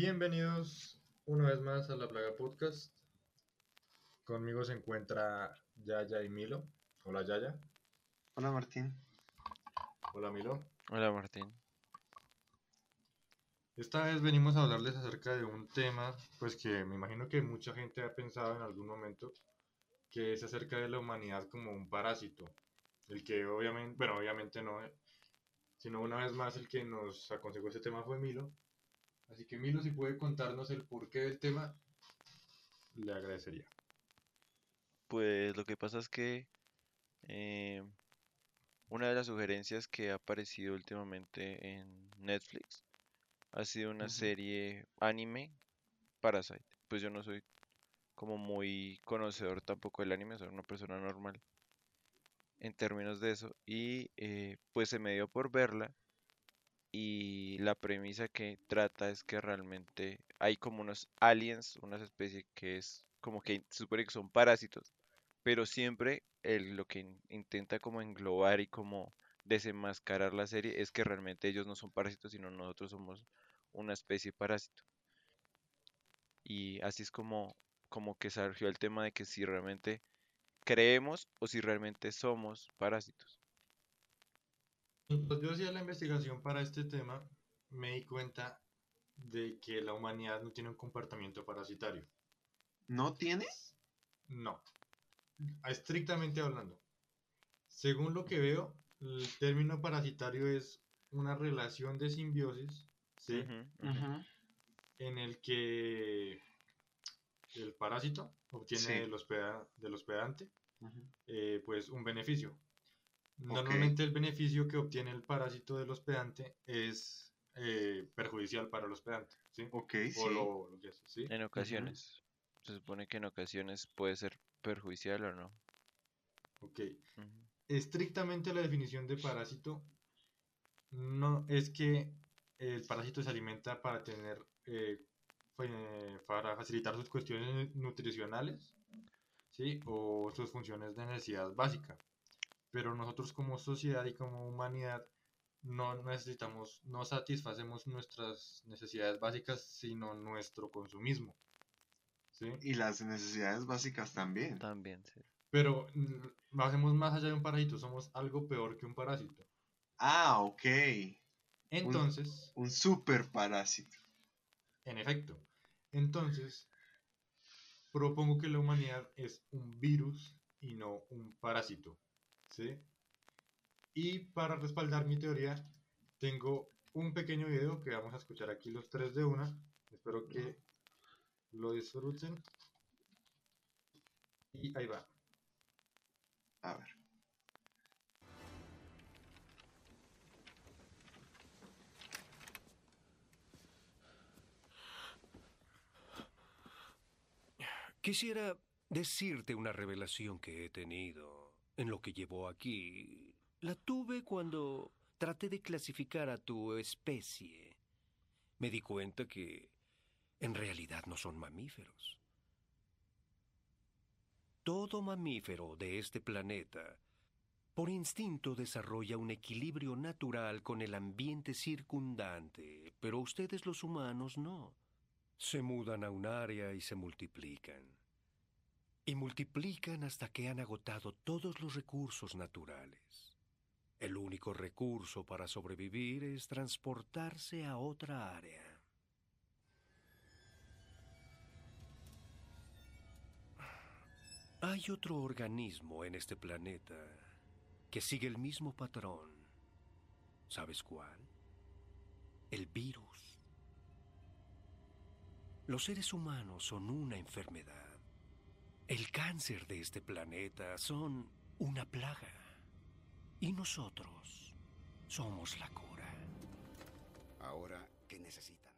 Bienvenidos una vez más a La Plaga Podcast. Conmigo se encuentra Yaya y Milo. Hola Yaya. Hola Martín. Hola Milo. Hola Martín. Esta vez venimos a hablarles acerca de un tema, pues que me imagino que mucha gente ha pensado en algún momento, que es acerca de la humanidad como un parásito. El que obviamente, bueno, obviamente no, eh, sino una vez más el que nos aconsejó este tema fue Milo. Así que Milo, si puede contarnos el porqué del tema, le agradecería. Pues lo que pasa es que eh, una de las sugerencias que ha aparecido últimamente en Netflix ha sido una serie anime Parasite. Pues yo no soy como muy conocedor tampoco del anime, soy una persona normal en términos de eso. Y eh, pues se me dio por verla y la premisa que trata es que realmente hay como unos aliens, unas especies que es como que supone que son parásitos, pero siempre el- lo que in- intenta como englobar y como desenmascarar la serie es que realmente ellos no son parásitos, sino nosotros somos una especie parásito. Y así es como, como que surgió el tema de que si realmente creemos o si realmente somos parásitos. Mientras yo hacía la investigación para este tema, me di cuenta de que la humanidad no tiene un comportamiento parasitario. ¿No tiene? No, estrictamente hablando. Según lo que veo, el término parasitario es una relación de simbiosis, ¿sí? En el que el parásito obtiene Sí. del, hospeda- del hospedante eh, pues un beneficio. Normalmente el beneficio que obtiene el parásito del hospedante es eh, perjudicial para el hospedante, ¿sí? Ok, O sí. lo, lo que hace, ¿sí? En ocasiones. Se supone que en ocasiones puede ser perjudicial o no. Ok. Estrictamente la definición de parásito no es que el parásito se alimenta para tener eh, para facilitar sus cuestiones nutricionales, ¿sí? O sus funciones de necesidad básica. Pero nosotros como sociedad y como humanidad no necesitamos, no satisfacemos nuestras necesidades básicas, sino nuestro consumismo, ¿sí? Y las necesidades básicas también. También, sí. Pero mm, hacemos más allá de un parásito, somos algo peor que un parásito. Ah, ok. Entonces, Un super parásito. en efecto, entonces propongo que la humanidad es un virus y no un parásito, ¿sí? Y para respaldar mi teoría, tengo un pequeño video que vamos a escuchar aquí los tres de una. Espero que lo disfruten. Y ahí va. A ver. Quisiera decirte una revelación que he tenido en lo que llevó aquí. La tuve cuando traté de clasificar a tu especie. Me di cuenta que en realidad no son mamíferos. Todo mamífero de este planeta por instinto desarrolla un equilibrio natural con el ambiente circundante, pero ustedes los humanos no. Se mudan a un área y se multiplican. Y multiplican hasta que han agotado todos los recursos naturales. El único recurso para sobrevivir es transportarse a otra área. Hay otro organismo en este planeta que sigue el mismo patrón. ¿Sabes cuál? El virus. Los seres humanos son una enfermedad. El cáncer de este planeta son una plaga. Y nosotros somos la cura. Ahora, ¿qué necesitan?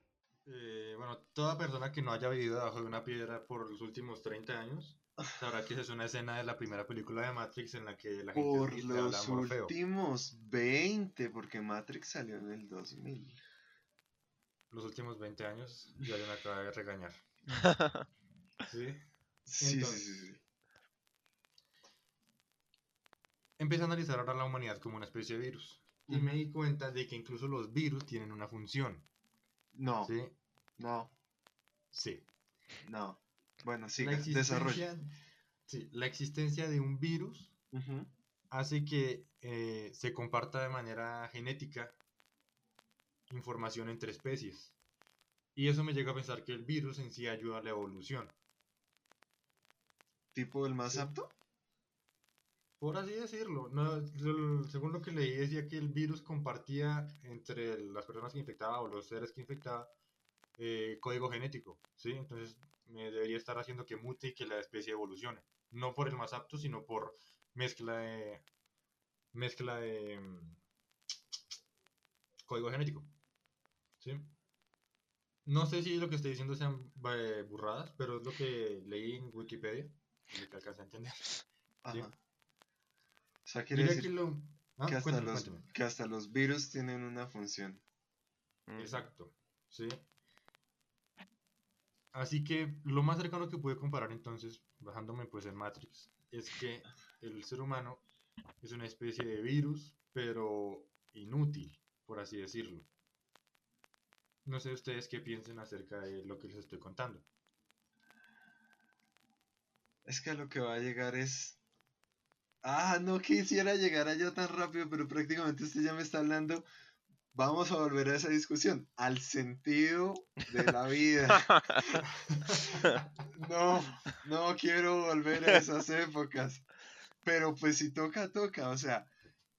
Eh, bueno, toda persona que no haya vivido debajo de una piedra por los últimos 30 años sabrá que esa es una escena de la primera película de Matrix en la que la gente Por los Morfeo. últimos 20, porque Matrix salió en el 2000. Los últimos 20 años ya me acaba de regañar. ¿Sí? Sí, sí, Entonces. sí, sí. Empecé a analizar ahora la humanidad como una especie de virus. Y me di cuenta de que incluso los virus tienen una función. No, ¿sí? No, Sí. no. Bueno, siga, desarrolla. sí, la existencia de un virus hace que eh, se comparta de manera genética información entre especies. Y eso me llega a pensar que el virus en sí ayuda a la evolución. ¿Tipo el más Sí. apto? Por así decirlo. No, según lo que leí decía que el virus compartía entre las personas que infectaba o los seres que infectaba eh, código genético. ¿sí? Entonces me debería estar haciendo que mute y que la especie evolucione. No por el más apto, sino por mezcla de... Mezcla de... mm, Código genético. ¿Sí? No sé si lo que estoy diciendo sean eh, burradas, pero es lo que leí en Wikipedia. Alcancé a entender. Ajá. O sea, quiere Diría decir que lo... Ah, que, hasta cuéntame, los, cuéntame. que hasta los virus tienen una función. Ujú. Exacto, ¿sí? Así que lo más cercano que pude comparar entonces, bajándome pues en Matrix, es que el ser humano es una especie de virus, pero inútil, por así decirlo. No sé ustedes qué piensen acerca de lo que les estoy contando. Es que a lo que va a llegar es... Ah, no quisiera llegar allá tan rápido, pero prácticamente usted ya me está hablando. Vamos a volver a esa discusión. Al sentido de la vida. No, no quiero volver a esas épocas. Pero pues si toca, toca. O sea,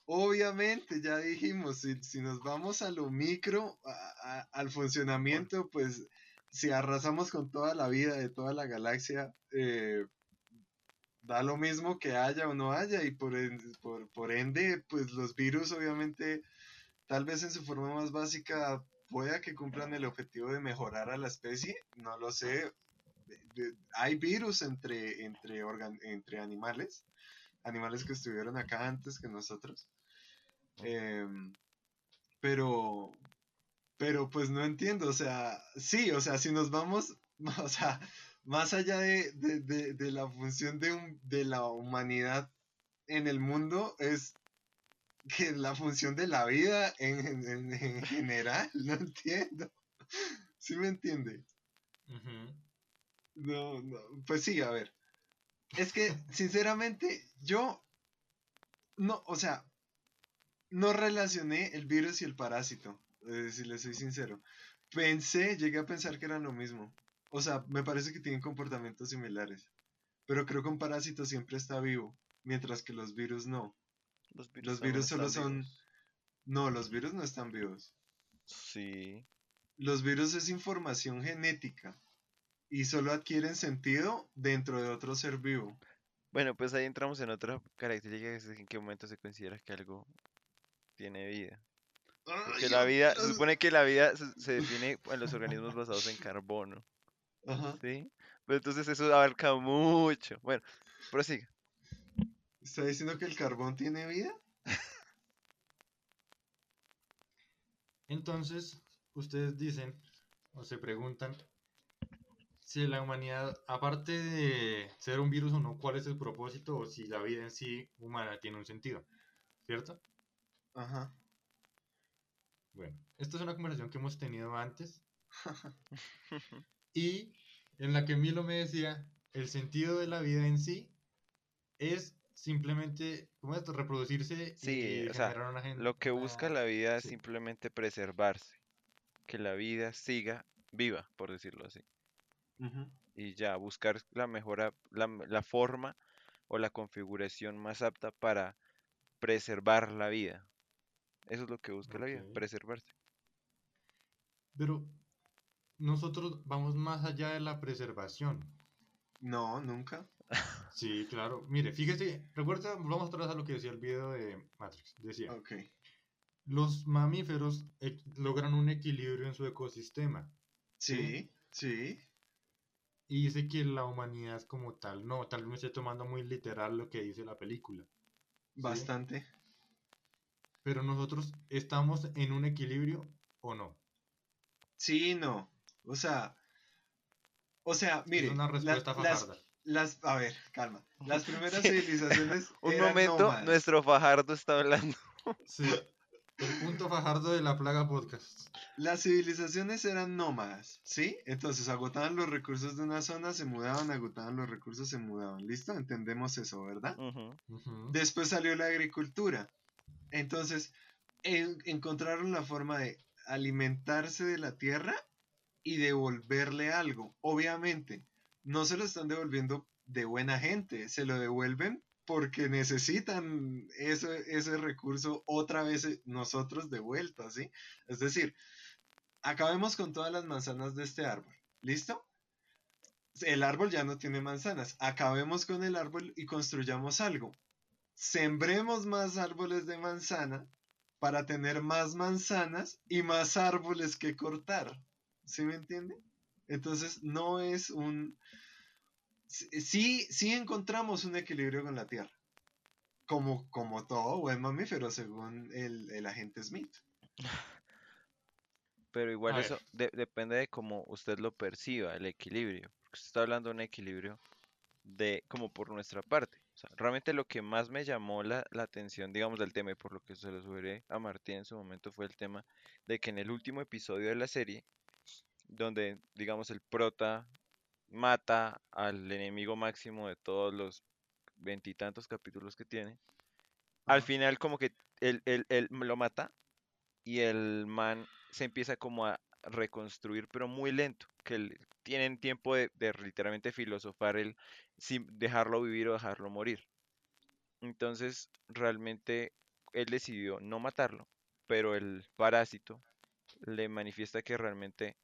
obviamente ya dijimos, si, si nos vamos a lo micro, a- a- al funcionamiento, pues si arrasamos con toda la vida de toda la galaxia, eh, da lo mismo que haya o no haya. Y por, por, por ende, pues los virus obviamente, tal vez en su forma más básica, pueda que cumplan el objetivo de mejorar a la especie. No lo sé. Hay virus entre, entre, organ- entre animales, animales que estuvieron acá antes que nosotros. Em, pero, pero pues no entiendo, o sea, sí, o sea, si nos vamos, o sea, más allá de, de- de- de la función de, un- de la humanidad en el mundo, es que la función de la vida en, en- en- en general, no entiendo. ¿Sí me entiende? No, no, pues sí, a ver. Es que, sinceramente, yo no, o sea, no relacioné el virus y el parásito, eh, si le soy sincero. Pensé, llegué a pensar que eran lo mismo. O sea, me parece que tienen comportamientos similares. Pero creo que un parásito siempre está vivo, mientras que los virus no. Los virus solo son... vivos. No, los virus no están vivos. Sí. Los virus es información genética y solo adquieren sentido dentro de otro ser vivo. Bueno, pues ahí entramos en otra característica que es en qué momento se considera que algo tiene vida. Porque la vida, se supone que la vida se, se define en los organismos basados en carbono, Ajá. ¿sí? Pero entonces eso abarca mucho. Bueno, prosiga. ¿Está diciendo que el carbón tiene vida? Entonces, ustedes dicen o se preguntan si la humanidad, aparte de ser un virus o no, cuál es el propósito o si la vida en sí humana tiene un sentido, ¿cierto? Ajá. Bueno, esta es una conversación que hemos tenido antes y en la que Milo me decía, el sentido de la vida en sí es simplemente, ¿cómo es? Reproducirse Sí, y o sea, generar una gen- Lo que busca la vida es simplemente preservarse, que la vida siga viva, por decirlo así. Y ya, buscar la mejora, la, la forma o la configuración más apta para preservar la vida. Eso es lo que busca la vida, preservarse. Pero nosotros vamos más allá de la preservación. No, nunca. Sí, claro. Mire, fíjese, recuerda, vamos atrás a lo que decía el video de Matrix. Decía, los mamíferos logran un equilibrio en su ecosistema. Sí, sí. Y dice que la humanidad como tal, no, tal vez me esté tomando muy literal lo que dice la película. Bastante. Pero nosotros estamos en un equilibrio o no. Sí, no. O sea, o sea, mire, es una la- respuesta las, fajarda. las, a ver, calma. Las primeras Sí. civilizaciones Un eran momento, nómadas. nuestro Fajardo está hablando. Sí, El punto fajardo de la plaga podcast. Las civilizaciones eran nómadas, ¿sí? Entonces agotaban los recursos de una zona, se mudaban, agotaban los recursos, se mudaban. ¿Listo? Entendemos eso, ¿verdad? Ujú. Después salió la agricultura. Entonces, en- encontraron la forma de alimentarse de la tierra y devolverle algo. Obviamente, no se lo están devolviendo de buena gente, se lo devuelven porque necesitan ese, ese recurso otra vez eh, nosotros de vuelta, ¿sí? Es decir, acabemos con todas las manzanas de este árbol, ¿listo? El árbol ya no tiene manzanas, acabemos con el árbol y construyamos algo. Sembremos más árboles de manzana para tener más manzanas y más árboles que cortar. ¿Sí me entiende? Entonces no es un... Sí, sí encontramos un equilibrio con la Tierra. Como, como todo buen mamífero, según el, el agente Smith. Pero igual A eso de- depende de cómo usted lo perciba, el equilibrio. Porque usted está hablando de un equilibrio de como por nuestra parte. O sea, realmente lo que más me llamó la, la atención, digamos, del tema y por lo que se lo subiré a Martín en su momento fue el tema de que en el último episodio de la serie, donde, digamos, el prota mata al enemigo máximo de todos los veintitantos capítulos que tiene, al final como que él, él- él lo mata y el man se empieza como a reconstruir, pero muy lento, que tienen tiempo de, de literalmente filosofar el sin dejarlo vivir o dejarlo morir. Entonces, realmente él decidió no matarlo, pero el parásito le manifiesta que realmente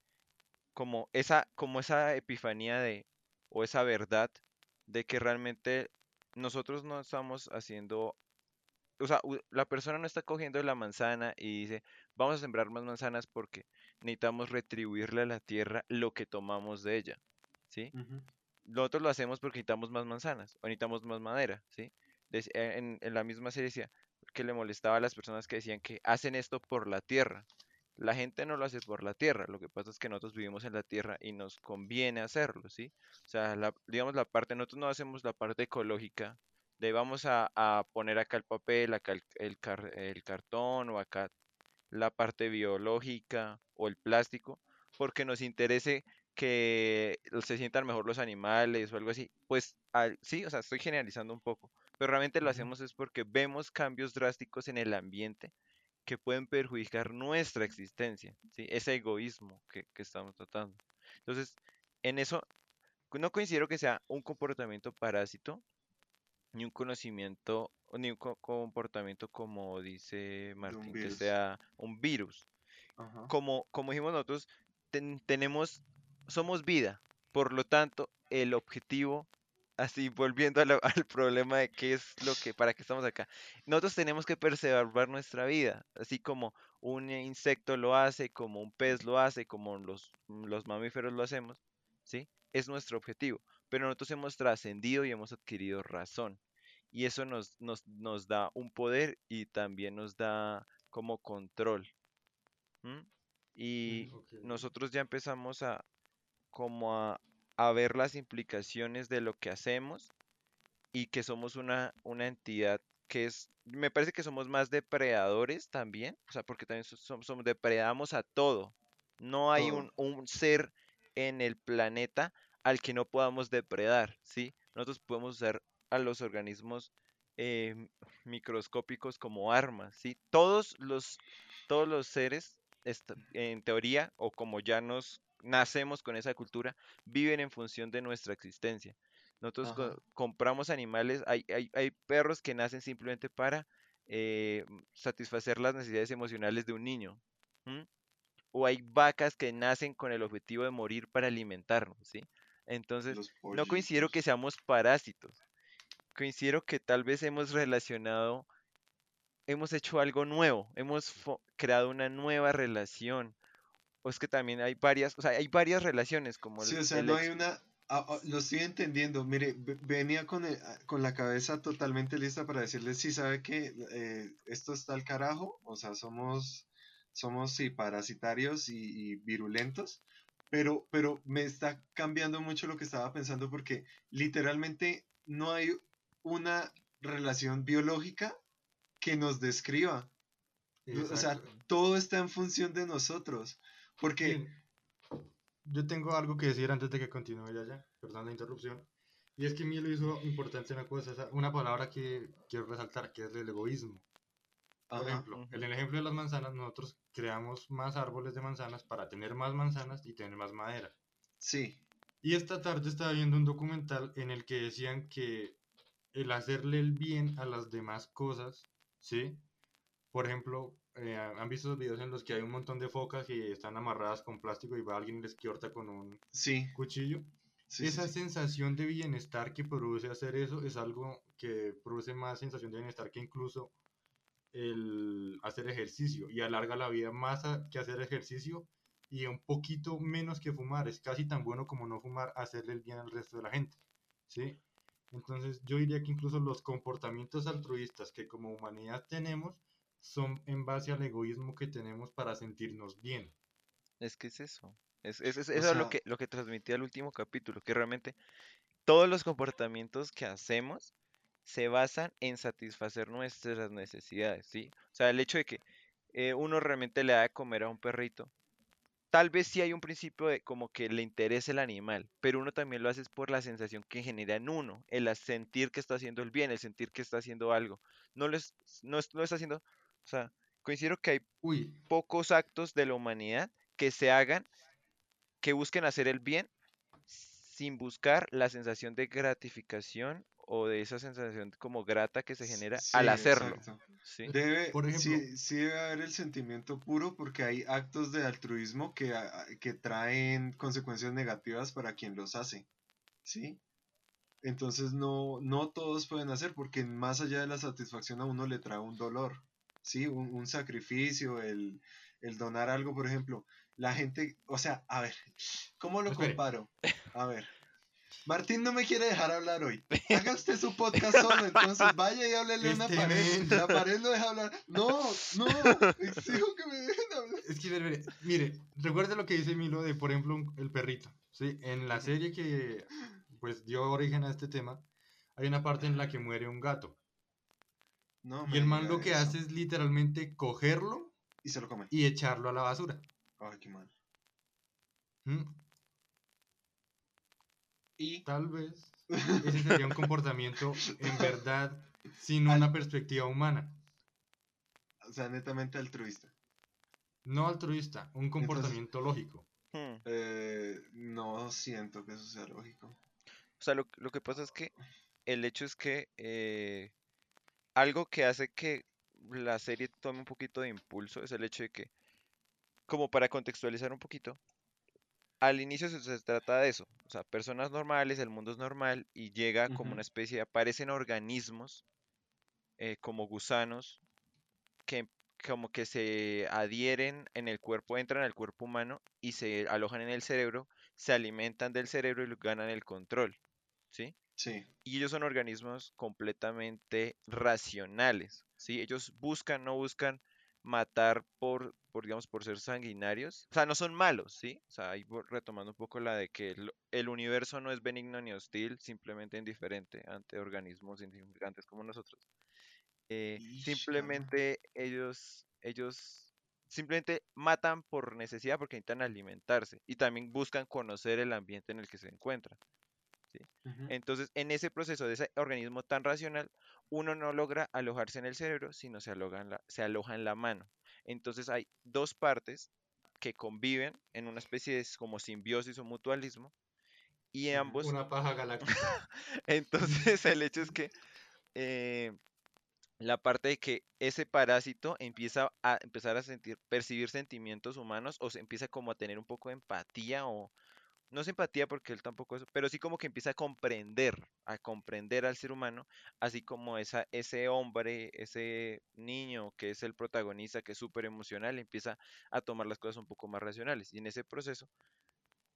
como esa, como esa epifanía de, o esa verdad de que realmente nosotros no estamos haciendo o sea, la persona no está cogiendo la manzana y dice, vamos a sembrar más manzanas porque necesitamos retribuirle a la tierra lo que tomamos de ella, ¿sí? Nosotros lo hacemos porque necesitamos más manzanas o necesitamos más madera, ¿sí? Eh, En, en la misma serie decía que le molestaba a las personas que decían que hacen esto por la tierra. La gente no lo hace por la tierra, lo que pasa es que nosotros vivimos en la tierra y nos conviene hacerlo, ¿sí? O sea, la, digamos la parte, nosotros no hacemos la parte ecológica de vamos a, a poner acá el papel, acá el, el car- el cartón o acá la parte biológica o el plástico, porque nos interese que se sientan mejor los animales o algo así. Pues al- sí, o sea, estoy generalizando un poco, pero realmente lo hacemos es porque vemos cambios drásticos en el ambiente que pueden perjudicar nuestra existencia, ¿sí? Ese egoísmo que, que estamos tratando. Entonces, en eso no considero que sea un comportamiento parásito, ni un conocimiento, ni un co- comportamiento como dice Martín, que sea un virus. Ajá. Como, como dijimos nosotros, ten- tenemos, somos vida, por lo tanto, el objetivo, así volviendo al problema de qué es lo que, para qué estamos acá, nosotros tenemos que preservar nuestra vida, así como un insecto lo hace, como un pez lo hace, como los, los mamíferos lo hacemos, ¿sí? Es nuestro objetivo, pero nosotros hemos trascendido y hemos adquirido razón, y eso nos, nos, nos da un poder y también nos da como control. ¿m? Y nosotros ya empezamos a como a, a ver las implicaciones de lo que hacemos y que somos una, una entidad que es, me parece que somos más depredadores también, o sea, porque también so- somos, somos- depredamos a todo. No hay un, un ser en el planeta al que no podamos depredar, ¿sí? Nosotros podemos usar a los organismos eh, microscópicos como armas, ¿sí? Todos los, todos los seres, en teoría, o como ya nos nacemos con esa cultura, viven en función de nuestra existencia. Nosotros co- compramos animales, hay, hay, hay perros que nacen simplemente para eh, satisfacer las necesidades emocionales de un niño. O hay vacas que nacen con el objetivo de morir para alimentarnos, ¿sí? Entonces, no considero que seamos parásitos. Considero que tal vez hemos relacionado, hemos hecho algo nuevo, hemos creado una nueva relación. O es que también hay varias, o sea, hay varias relaciones como Sí, el, o sea, el no ex- hay una... ah, ah, lo estoy entendiendo. Mire, ve- venía con, el- ah, con la cabeza totalmente lista para decirles si sabe que eh, esto está al carajo. O sea, somos, somos sí, parasitarios y, y virulentos. Pero, pero me está cambiando mucho lo que estaba pensando porque literalmente no hay una relación biológica que nos describa. O sea, todo está en función de nosotros. Porque, yo tengo algo que decir antes de que continúe ya, ya, perdón la interrupción. Y es que a mí lo hizo importante una cosa, una palabra que quiero resaltar, que es el egoísmo. Por ajá, ejemplo, en el ejemplo de las manzanas, nosotros creamos más árboles de manzanas para tener más manzanas y tener más madera. sí, Y esta tarde estaba viendo un documental en el que decían que el hacerle el bien a las demás cosas, ¿sí? Por ejemplo, eh, han visto esos videos en los que hay un montón de focas que están amarradas con plástico y va alguien y les quiorta con un sí, cuchillo. sí, Esa sí. sensación de bienestar que produce hacer eso es algo que produce más sensación de bienestar que incluso el hacer ejercicio y alarga la vida más que hacer ejercicio y un poquito menos que fumar. Es casi tan bueno como no fumar hacerle el bien al resto de la gente. ¿sí? Entonces yo diría que incluso los comportamientos altruistas que como humanidad tenemos son en base al egoísmo que tenemos para sentirnos bien. Es que es eso. Es, es, es- O eso es lo que, lo que transmitía el último capítulo, que realmente todos los comportamientos que hacemos se basan en satisfacer nuestras necesidades, ¿sí? O sea, el hecho de que eh, uno realmente le da de comer a un perrito, tal vez sí hay un principio de como que le interesa el animal, pero uno también lo hace es por la sensación que genera en uno, el sentir que está haciendo el bien, el sentir que está haciendo algo. No lo, es- no, es- no está haciendo, o sea, considero que hay Uy, pocos actos de la humanidad que se hagan, que busquen hacer el bien sin buscar la sensación de gratificación o de esa sensación como grata que se genera al hacerlo. Debe, Por ejemplo- sí debe haber el sentimiento puro porque hay actos de altruismo que, a- que traen consecuencias negativas para quien los hace, ¿sí? Entonces no, no todos pueden hacer porque más allá de la satisfacción a uno le trae un dolor, ¿sí? Un, un sacrificio, el, el donar algo, por ejemplo. La gente, o sea, a ver, ¿cómo lo Espere. comparo? A ver. Martín no me quiere dejar hablar hoy. Haga usted su podcast solo, entonces vaya y háblele a una Este pared. La pared lo deja hablar. No, no, exijo que me dejen hablar. Es que, mire, mire, recuerde lo que dice Milo de, por ejemplo, un- el perrito, ¿sí? En la serie que, pues, dio origen a este tema, hay una parte en la que muere un gato. No, Y el man lo que eso. hace es literalmente cogerlo Y se lo come. y echarlo a la basura. Ay, qué mal. ¿Mm? Y Tal vez ese sería un comportamiento en verdad sin una perspectiva humana. o sea, netamente altruista. No altruista, un comportamiento lógico. Hmm. Eh, no siento que eso sea lógico. O sea, lo, lo que pasa es que el hecho es que eh, algo que hace que la serie tome un poquito de impulso es el hecho de que, como para contextualizar un poquito, al inicio se, se trata de eso, o sea, personas normales, el mundo es normal y llega como una especie, aparecen organismos eh, como gusanos que como que se adhieren en el cuerpo, entran al cuerpo humano y se alojan en el cerebro, se alimentan del cerebro y ganan el control, ¿sí? Sí. Y ellos son organismos completamente racionales, ¿sí? Ellos buscan, no buscan matar por, por, digamos, por ser sanguinarios. O sea, no son malos, ¿sí? O sea, ahí retomando un poco la de que el, el universo no es benigno ni hostil, simplemente indiferente ante organismos insignificantes como nosotros. Eh, simplemente ellos, ellos simplemente matan por necesidad porque necesitan alimentarse y también buscan conocer el ambiente en el que se encuentran. Entonces, en ese proceso de ese organismo tan racional, uno no logra alojarse en el cerebro, sino se aloja en la, se aloja en la mano. Entonces hay dos partes que conviven en una especie de como simbiosis o mutualismo y ambos Una paja galáctica. entonces el hecho es que eh, la parte de que ese parásito empieza a empezar a sentir, percibir sentimientos humanos o se empieza como a tener un poco de empatía o no es empatía porque él tampoco eso, pero sí como que empieza a comprender, a comprender al ser humano, así como esa, ese hombre, ese niño que es el protagonista, que es súper emocional, empieza a tomar las cosas un poco más racionales. Y en ese proceso,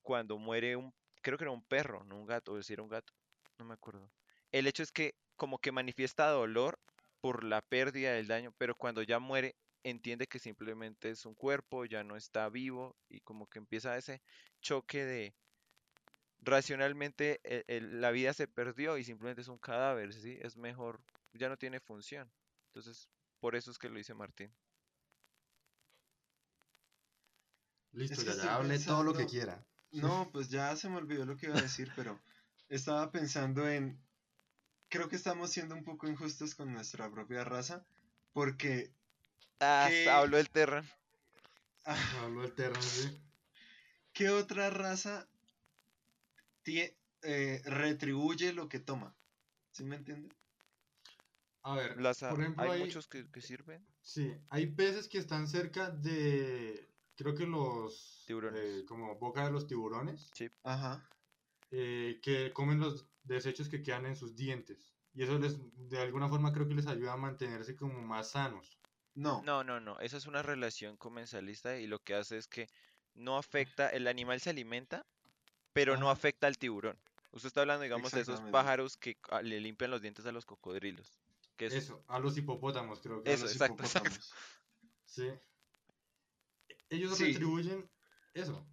cuando muere un, creo que era un perro, no un gato, o decir un gato, no me acuerdo. El hecho es que como que manifiesta dolor por la pérdida del daño, pero cuando ya muere entiende que simplemente es un cuerpo, ya no está vivo y como que empieza ese choque de racionalmente el- el- la vida se perdió y simplemente es un cadáver, ¿sí? Es mejor, ya no tiene función. Entonces, por eso es que lo dice Martín. Listo, Es que ya, hable todo lo que quiera. No, pues ya se me olvidó lo que iba a decir, pero estaba pensando en... Creo que estamos siendo un poco injustos con nuestra propia raza, porque... Ah, ¿Qué? hablo del Terran. ah, Hablo del Terran, sí. ¿Qué otra raza tie- eh, retribuye lo que toma? ¿Sí me entiende? A ver, Las, a- por ejemplo, hay hay, muchos que, que sirven. sí, hay peces que están cerca de, creo que los, Tiburones. eh, como boca de los tiburones, Ajá. eh, que comen los desechos que quedan en sus dientes. Y eso les, de alguna forma creo que les ayuda a mantenerse como más sanos. No. No, no, no. Esa es una relación comensalista y lo que hace es que no afecta, el animal se alimenta, pero no afecta al tiburón. Usted está hablando, digamos, de esos pájaros que le limpian los dientes a los cocodrilos. Que es- Eso, a los hipopótamos creo que. Eso, los exacto, exacto. hipopótamos. Sí. Ellos Sí. retribuyen eso.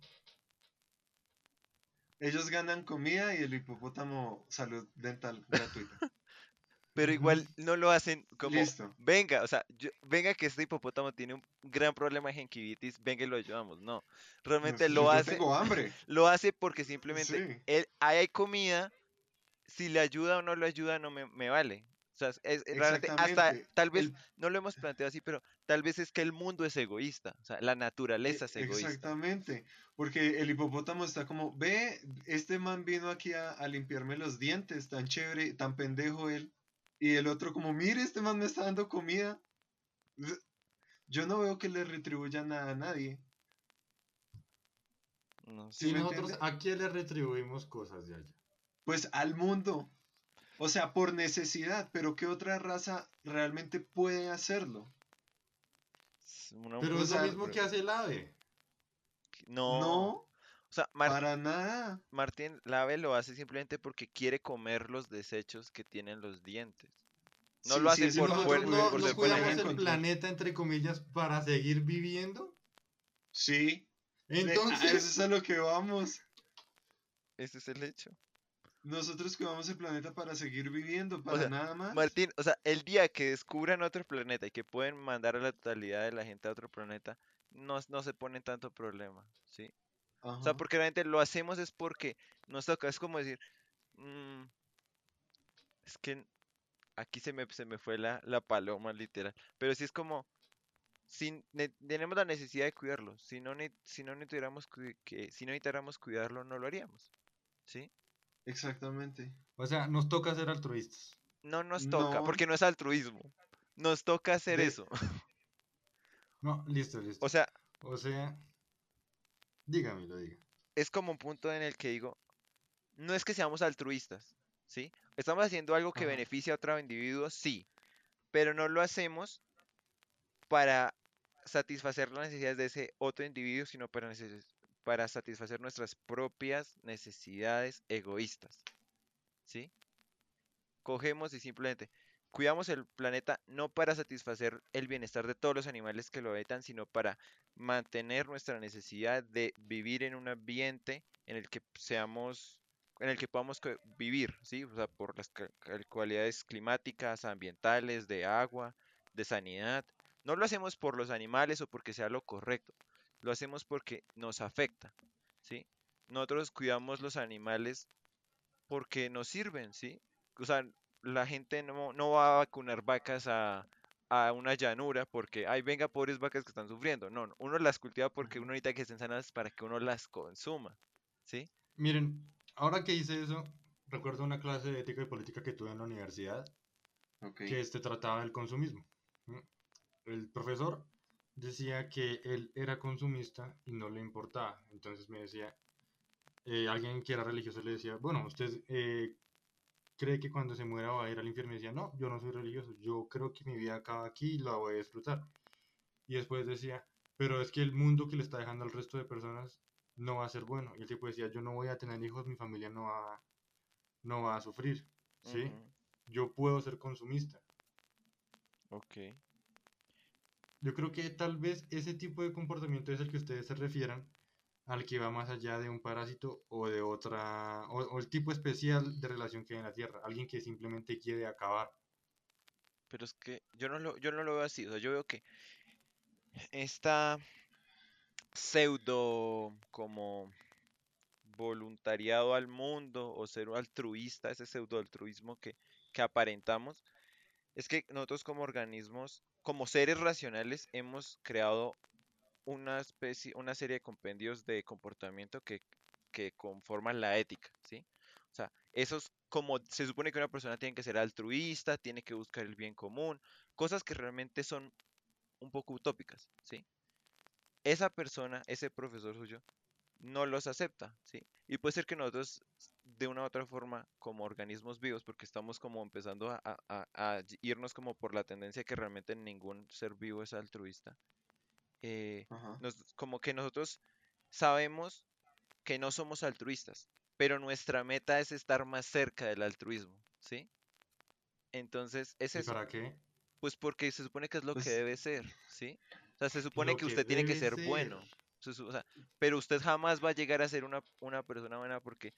Ellos ganan comida y el hipopótamo salud dental gratuita. Pero igual no lo hacen como, Listo. venga, o sea, yo- venga que este hipopótamo tiene un gran problema de gingivitis, venga y lo ayudamos. No, realmente Pues, lo yo hace, tengo hambre. lo hace porque simplemente Sí. él, ahí hay comida, si le ayuda o no le ayuda no me, me vale. O sea, es, realmente hasta tal vez El- no lo hemos planteado así, pero tal vez es que el mundo es egoísta, o sea, la naturaleza es egoísta. Exactamente, porque el hipopótamo está como, ve, este man vino aquí a, a limpiarme los dientes, tan chévere, tan pendejo él. Y el otro como, mire, este man me está dando comida. Yo no veo que le retribuya nada a nadie. No. ¿Sí nosotros, entiende? ¿a quién le retribuimos cosas de allá? Pues al mundo. O sea, por necesidad, pero ¿qué otra raza realmente puede hacerlo? es Pero es lo mismo que hace el ave. no, No, o sea, para nada. Martín Lave lo hace simplemente porque quiere comer los desechos que tienen los dientes. No Sí, lo hace por no lo fuer- nosotros puede- no, por no cuidamos el encontrar. planeta, entre comillas, para seguir viviendo. Sí. Entonces, eso es a lo que vamos. Ese es el hecho. Nosotros cuidamos el planeta para seguir viviendo, para sea, nada más. Martín, o sea, el día que descubran otro planeta y que pueden mandar a la totalidad de la gente a otro planeta, no, no se ponen tanto problema, ¿sí? O sea, porque realmente lo hacemos es porque nos toca, es como decir, "Mm, es que aquí se me, se me fue la, la paloma literal, pero sí es como, si ne- tenemos la necesidad de cuidarlo, si no, ne- si no necesitáramos que, si no necesitáramos cuidarlo, no lo haríamos, ¿sí? Exactamente. o sea, nos toca ser altruistas. No nos toca, No. porque no es altruismo, nos toca hacer De- eso, No, listo, listo. o sea, O sea, dígame, lo diga. es como un punto en el que digo, no es que seamos altruistas, ¿sí? Estamos haciendo algo que Ajá. beneficia a otro individuo, sí, pero no lo hacemos para satisfacer las necesidades de ese otro individuo, sino para, para satisfacer nuestras propias necesidades egoístas, ¿sí? Cogemos y simplemente cuidamos el planeta no para satisfacer el bienestar de todos los animales que lo habitan, sino para mantener nuestra necesidad de vivir en un ambiente en el que seamos, en el que podamos vivir, ¿sí? O sea, por las cualidades climáticas, ambientales, de agua, de sanidad. No lo hacemos por los animales o porque sea lo correcto, lo hacemos porque nos afecta, ¿sí? Nosotros cuidamos los animales porque nos sirven, ¿sí? O sea, la gente no, no va a vacunar vacas a, a una llanura porque, ay, venga, pobres vacas que están sufriendo. No, no, uno las cultiva porque uno necesita que estén sanas para que uno las consuma, ¿sí? Miren, ahora que hice eso, recuerdo una clase de ética y política que tuve en la universidad que este trataba del consumismo. El profesor decía que él era consumista y no le importaba. Entonces me decía, eh, alguien que era religioso le decía, bueno, usted eh, cree que cuando se muera va a ir al infierno. Y decía, no, yo no soy religioso, yo creo que mi vida acaba aquí y la voy a disfrutar. Y después decía, pero es que el mundo que le está dejando al resto de personas no va a ser bueno. Y el tipo decía, yo no voy a tener hijos, mi familia no va, no va a sufrir. ¿sí? Yo puedo ser consumista. Ok. Yo creo que tal vez ese tipo de comportamiento es el que ustedes se refieran al que va más allá de un parásito o de otra, o, el tipo especial de relación que hay en la Tierra, alguien que simplemente quiere acabar. Pero es que yo no lo, yo no lo veo así, o sea, yo veo que esta pseudo como voluntariado al mundo o ser altruista, ese pseudo altruismo que, que aparentamos, es que nosotros como organismos, como seres racionales, hemos creado una especie, una serie de compendios de comportamiento que, que conforman la ética, ¿sí? O sea, esos como se supone que una persona tiene que ser altruista, tiene que buscar el bien común, cosas que realmente son un poco utópicas, ¿sí? Esa persona, ese profesor suyo, no los acepta, ¿sí? Y puede ser que nosotros, de una u otra forma, como organismos vivos, porque estamos como empezando a, a- a irnos como por la tendencia que realmente ningún ser vivo es altruista, eh, nos- como que nosotros sabemos que no somos altruistas, pero nuestra meta es estar más cerca del altruismo, ¿sí? Entonces, es ¿Y eso, para qué? pues porque se supone que es lo que Pues- debe ser, ¿sí? O sea, se supone que que usted tiene que ser ser. bueno, o sea, pero usted jamás va a llegar a ser una, una persona buena porque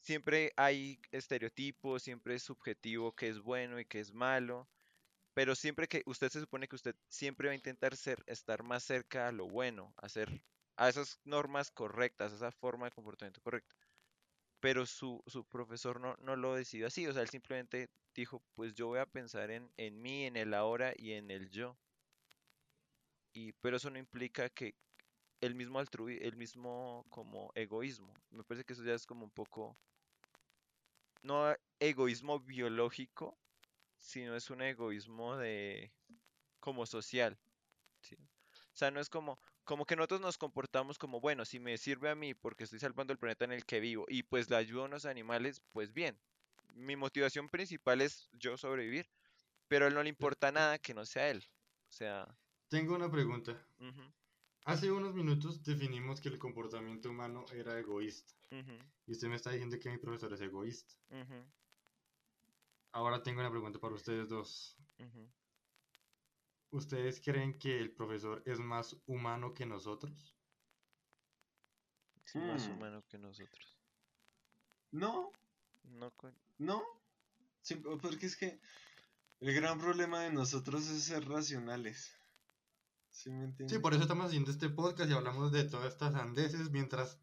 siempre hay estereotipos, siempre es subjetivo que es bueno y que es malo, pero siempre que usted se supone que usted siempre va a intentar ser, estar más cerca a lo bueno, a a esas normas correctas, a esa forma de comportamiento correcta. Pero su, su profesor no, no lo decidió así, o sea, él simplemente dijo, pues yo voy a pensar en, en mí, en el ahora y en el yo. Y, pero eso no implica que el mismo altrui, el mismo como egoísmo. Me parece que eso ya es como un poco, no egoísmo biológico, sino es un egoísmo de como social. ¿sí? O sea, no es como, como que nosotros nos comportamos como, bueno, si me sirve a mí porque estoy salvando el planeta en el que vivo y pues le ayudo a unos animales, pues bien. Mi motivación principal es yo sobrevivir, pero a él no le importa nada que no sea él. O sea, Tengo una pregunta. Hace unos minutos definimos que el comportamiento humano era egoísta. Y usted me está diciendo que mi profesor es egoísta. Ahora tengo una pregunta para ustedes dos. ¿Ustedes creen que el profesor es más humano que nosotros? Es más Hmm. humano que nosotros. No, No, co- no. Porque es que el gran problema de nosotros es ser racionales. ¿Sí me entiendes? Sí, por eso estamos haciendo este podcast y hablamos de todas estas andeses mientras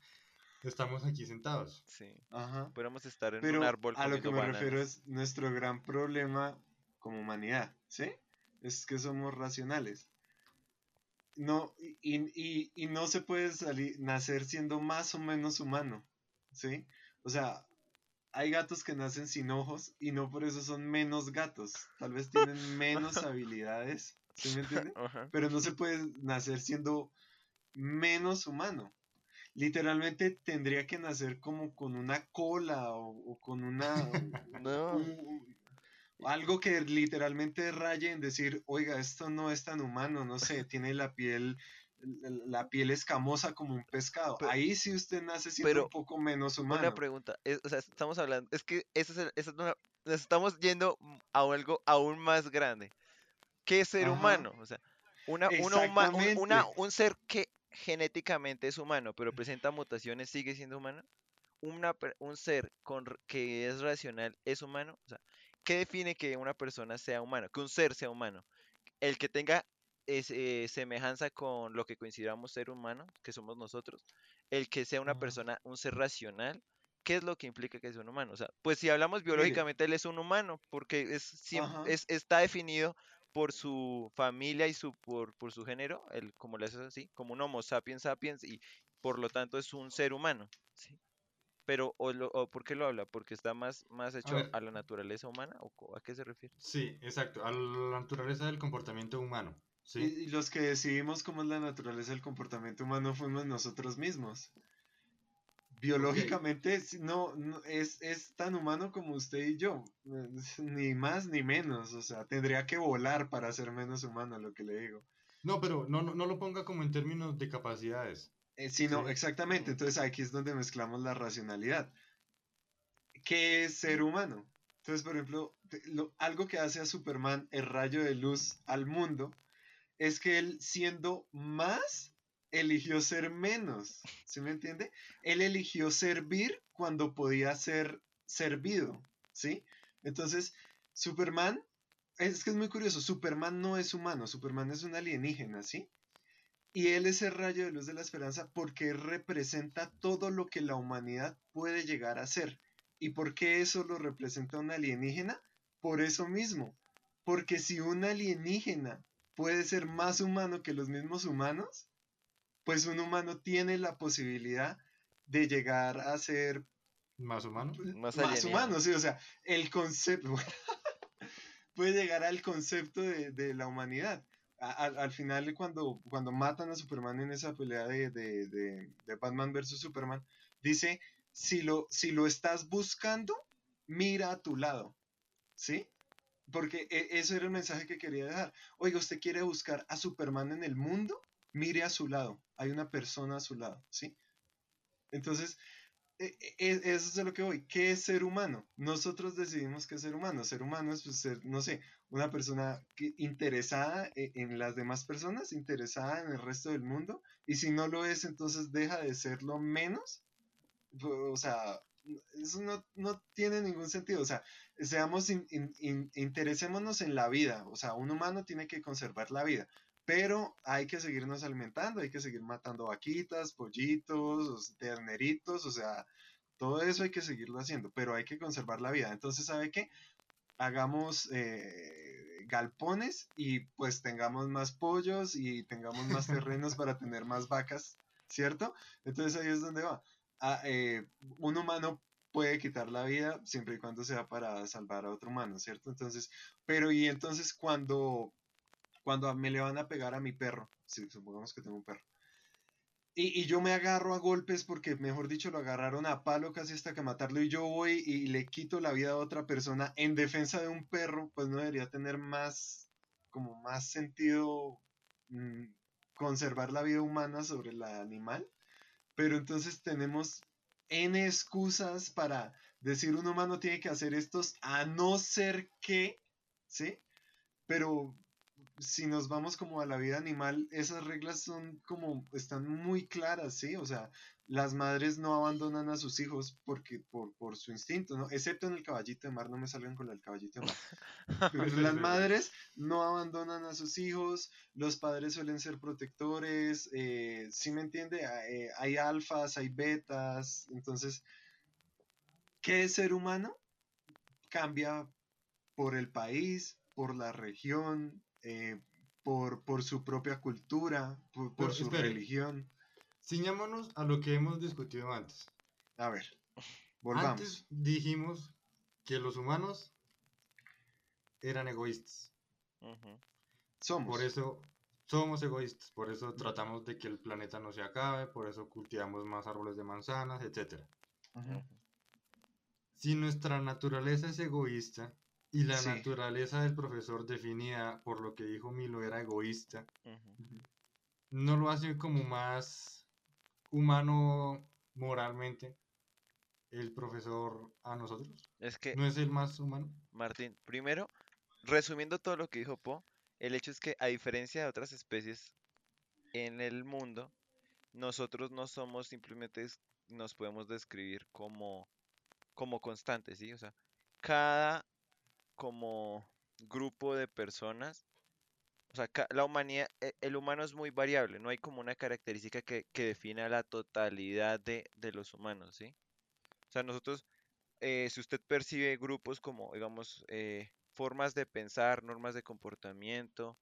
estamos aquí sentados. sí. Ajá. Podríamos estar en Pero un árbol a lo que me refiero es nuestro gran problema como humanidad, ¿sí? Es que somos racionales. No, y, y- y no se puede salir, nacer siendo más o menos humano, ¿sí? O sea, hay gatos que nacen sin ojos y no por eso son menos gatos. Tal vez tienen menos habilidades, ¿sí me entiende? Pero no se puede nacer siendo menos humano. Literalmente tendría que nacer como con una cola o, o con una... No. un- algo que literalmente raye en decir, oiga, esto no es tan humano, no sé, tiene la piel, la piel escamosa como un pescado. Pe- Ahí sí usted nace siendo pero un poco menos humano. Una pregunta, es- o sea, estamos hablando, es que ese es el- esa es una- nos estamos yendo a algo aún más grande. ¿Qué es ser Ajá. humano? O sea, una, un ser que genéticamente es humano, pero presenta mutaciones, sigue siendo humano. Una, un ser con, que es racional es humano. O sea, ¿qué define que una persona sea humano? Que un ser sea humano. El que tenga es- eh, semejanza con lo que consideramos ser humano, que somos nosotros. El que sea una persona, un ser racional. ¿Qué es lo que implica que sea un humano? O sea, pues si hablamos biológicamente, él es un humano, porque es, Ajá. es- está definido por su familia y su, por, por su género, el, como le haces así, como un Homo sapiens sapiens, y por lo tanto es un ser humano. ¿sí? Pero, o, lo- o ¿por qué lo habla? ¿Porque está más, más hecho ver. a la naturaleza humana? ¿O a qué se refiere? Sí, exacto, a la naturaleza del comportamiento humano. Y, ¿sí? y los que decidimos cómo es la naturaleza del comportamiento humano fuimos nosotros mismos. Biológicamente no, no- es, es tan humano como usted y yo, ni más ni menos, o sea, tendría que volar para ser menos humano, lo que le digo. No, pero no, no, no lo ponga como en términos de capacidades. Eh, sí, no, Sí. exactamente, entonces aquí es donde mezclamos la racionalidad. ¿Qué es ser humano? Entonces, por ejemplo, lo- algo que hace a Superman el rayo de luz al mundo es que él siendo más eligió ser menos, ¿sí me entiende? Él eligió servir cuando podía ser servido, ¿sí? Entonces, Superman, es que es muy curioso, Superman no es humano, Superman es un alienígena, ¿sí? Y Él es el rayo de luz de la esperanza porque representa todo lo que la humanidad puede llegar a ser. ¿Y por qué eso lo representa un alienígena? Por eso mismo. Porque si un alienígena puede ser más humano que los mismos humanos, pues un humano tiene la posibilidad de llegar a ser Más humano. Más más, alienígena. humano, sí, o sea, el concepto puede llegar al concepto de, de la humanidad. A- Al, al final, cuando, cuando matan a Superman en esa pelea de, de, de- de Batman versus Superman, dice, si lo, si lo estás buscando, mira a tu lado, ¿sí? Porque e- eso era el mensaje que quería dejar. Oiga, usted quiere buscar a Superman en el mundo, mire a su lado, hay una persona a su lado, ¿sí? Entonces, e- e- eso es de lo que voy. ¿Qué es ser humano? Nosotros decidimos qué es ser humano. Ser humano es pues, no sé, una persona que- interesada e- en las demás personas, interesada en el resto del mundo. Y si no lo es, entonces deja de serlo menos. O sea, eso no, no tiene ningún sentido. O sea, seamos, in- interesémonos en la vida. O sea, un humano tiene que conservar la vida. Pero hay que seguirnos alimentando, hay que seguir matando vaquitas, pollitos, os- terneritos, o sea, todo eso hay que seguirlo haciendo, pero hay que conservar la vida. Entonces, ¿sabe qué? Hagamos eh, galpones y pues tengamos más pollos y tengamos más terrenos para tener más vacas, ¿cierto? Entonces ahí es donde va. Ah, eh, un humano puede quitar la vida siempre y cuando sea para salvar a otro humano, ¿cierto? Entonces, pero y entonces cuando cuando me le van a pegar a mi perro, si supongamos que tengo un perro, y, yo me agarro a golpes porque, mejor dicho, lo agarraron a palo casi hasta que matarlo y yo voy y le quito la vida a otra persona en defensa de un perro, pues no debería tener más, como más sentido mm, conservar la vida humana sobre la animal. Pero entonces tenemos N excusas para decir un humano tiene que hacer estos a no ser que, ¿sí? Pero si nos vamos como a la vida animal, esas reglas son como, están muy claras, ¿sí? O sea, las madres no abandonan a sus hijos porque, por, por su instinto, ¿no? Excepto en el caballito de mar, no me salgan con el caballito de mar. Pero las madres no abandonan a sus hijos, los padres suelen ser protectores, eh, ¿sí me entiende? Ah, eh, hay alfas, hay betas, entonces, ¿qué es ser humano? Cambia por el país, por la región, eh, por, por su propia cultura, por, por Pero, su espere. religión. Ciñámonos a lo que hemos discutido antes. A ver, volvamos. Antes dijimos que los humanos eran egoístas. Ujú. Somos. Por eso somos egoístas. Por eso tratamos de que el planeta no se acabe. Por eso cultivamos más árboles de manzanas, etc. Ujú. Si nuestra naturaleza es egoísta y la Sí. naturaleza del profesor definida por lo que dijo Milo era egoísta. ¿no lo hace como más humano moralmente el profesor a nosotros? Es que, ¿No es el más humano? Martín, primero, resumiendo todo lo que dijo Po, el hecho es que a diferencia de otras especies en el mundo, nosotros no somos simplemente, nos podemos describir como, como constantes, ¿sí? O sea, cada como grupo de personas, o sea, la humanidad, e- el humano es muy variable, no hay como una característica que, que defina la totalidad de, de los humanos, ¿sí? O sea, nosotros eh, si usted percibe grupos como, digamos, eh, formas de pensar, normas de comportamiento,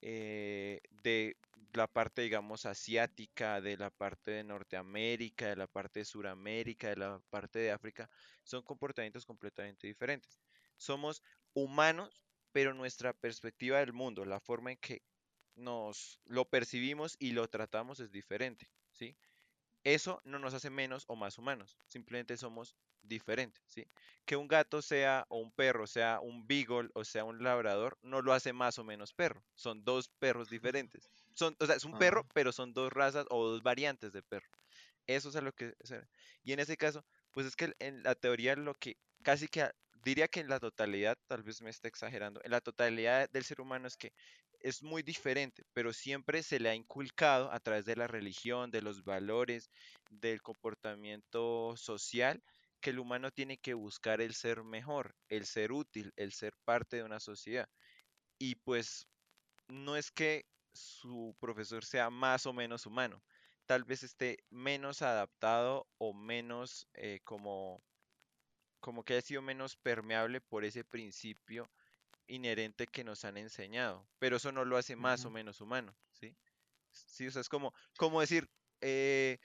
eh, de la parte, digamos, asiática, de la parte de Norteamérica, de la parte de Suramérica, de la parte de África, son comportamientos completamente diferentes. Somos humanos, pero nuestra perspectiva del mundo, la forma en que nos lo percibimos y lo tratamos es diferente, ¿sí? Eso no nos hace menos o más humanos, simplemente somos diferentes, ¿sí? Que un gato sea o un perro, sea un beagle o sea un labrador, no lo hace más o menos perro, son dos perros diferentes. Son, o sea, es un perro, Ajá. pero son dos razas o dos variantes de perro. Eso es a lo que Y en ese caso, pues es que en la teoría lo que casi que diría que en la totalidad, tal vez me esté exagerando, en la totalidad del ser humano es que es muy diferente, pero siempre se le ha inculcado a través de la religión, de los valores, del comportamiento social, que el humano tiene que buscar el ser mejor, el ser útil, el ser parte de una sociedad. Y pues no es que su profesor sea más o menos humano. Tal vez esté menos adaptado o menos eh, como, como que haya sido menos permeable por ese principio inherente que nos han enseñado. Pero eso no lo hace más o menos humano, ¿sí? Sí, o sea, es como, como decir, eh,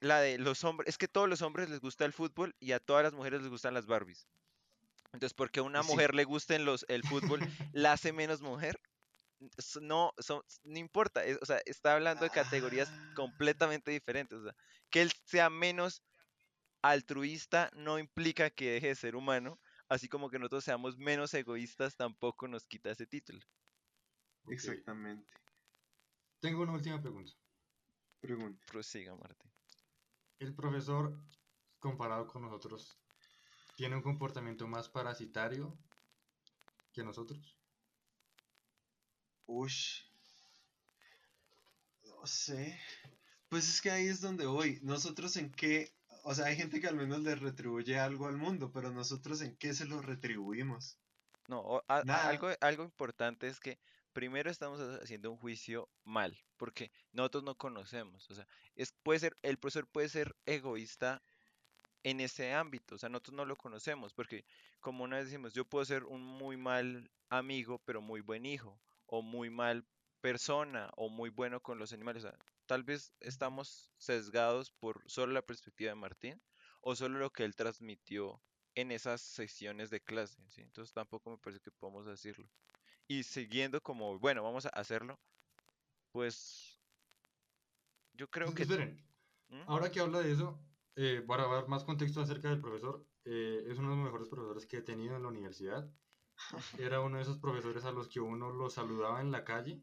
la de los hombres, es que a todos los hombres les gusta el fútbol y a todas las mujeres les gustan las Barbies. Entonces, porque a una sí. mujer le gusten los, el fútbol, la hace menos mujer. No, son- no importa, es- o sea, está hablando de categorías Ah. completamente diferentes. O sea, que él sea menos altruista no implica que deje de ser humano, así como que nosotros seamos menos egoístas tampoco nos quita ese título. Exactamente. Tengo una última pregunta. Pregunta. Prosiga, Martín. El profesor, comparado con nosotros, tiene un comportamiento más parasitario que nosotros. Ush. No sé. Pues es que ahí es donde voy. Nosotros en qué, o sea, hay gente que al menos le retribuye algo al mundo, pero nosotros en qué se lo retribuimos. No, a- a- algo, algo importante es que primero estamos ha- haciendo un juicio mal, porque nosotros no conocemos. O sea, es, puede ser, el profesor puede ser egoísta en ese ámbito, o sea, nosotros no lo conocemos, porque como una vez decimos, yo puedo ser un muy mal amigo, pero muy buen hijo, o muy mal persona, o muy bueno con los animales. O sea, tal vez estamos sesgados por solo la perspectiva de Martín, o solo lo que él transmitió en esas sesiones de clase, ¿sí? Entonces tampoco me parece que podamos decirlo. Y siguiendo como, bueno, vamos a hacerlo, pues yo creo que... Esperen, ¿Mm? ahora que habla de eso, eh, para dar más contexto acerca del profesor, eh, es uno de los mejores profesores que he tenido en la universidad. Era uno de esos profesores a los que uno lo saludaba en la calle,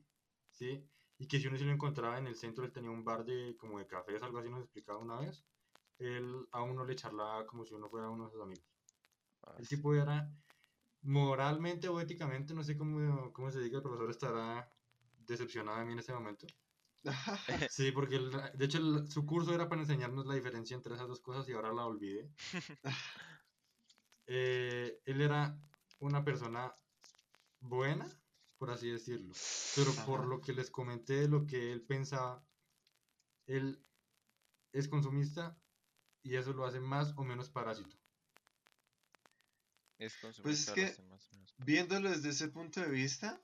¿sí? Y que si uno se lo encontraba en el centro, él tenía un bar de como de cafés, algo así nos explicaba una vez. Él a uno le charlaba como si uno fuera uno de sus amigos. Ah, El sí. tipo era moralmente o éticamente, no sé cómo, cómo se diga, el profesor estará decepcionado de mí en este momento. Sí, porque él- de hecho el- su curso era para enseñarnos la diferencia entre esas dos cosas y ahora la olvidé. Eh, él era una persona buena, por así decirlo, pero por lo que les comenté de lo que él pensaba, él es consumista y eso lo hace más o menos parásito. Es Pues es consumista, que- lo hace más o menos. Viéndolo desde ese punto de vista,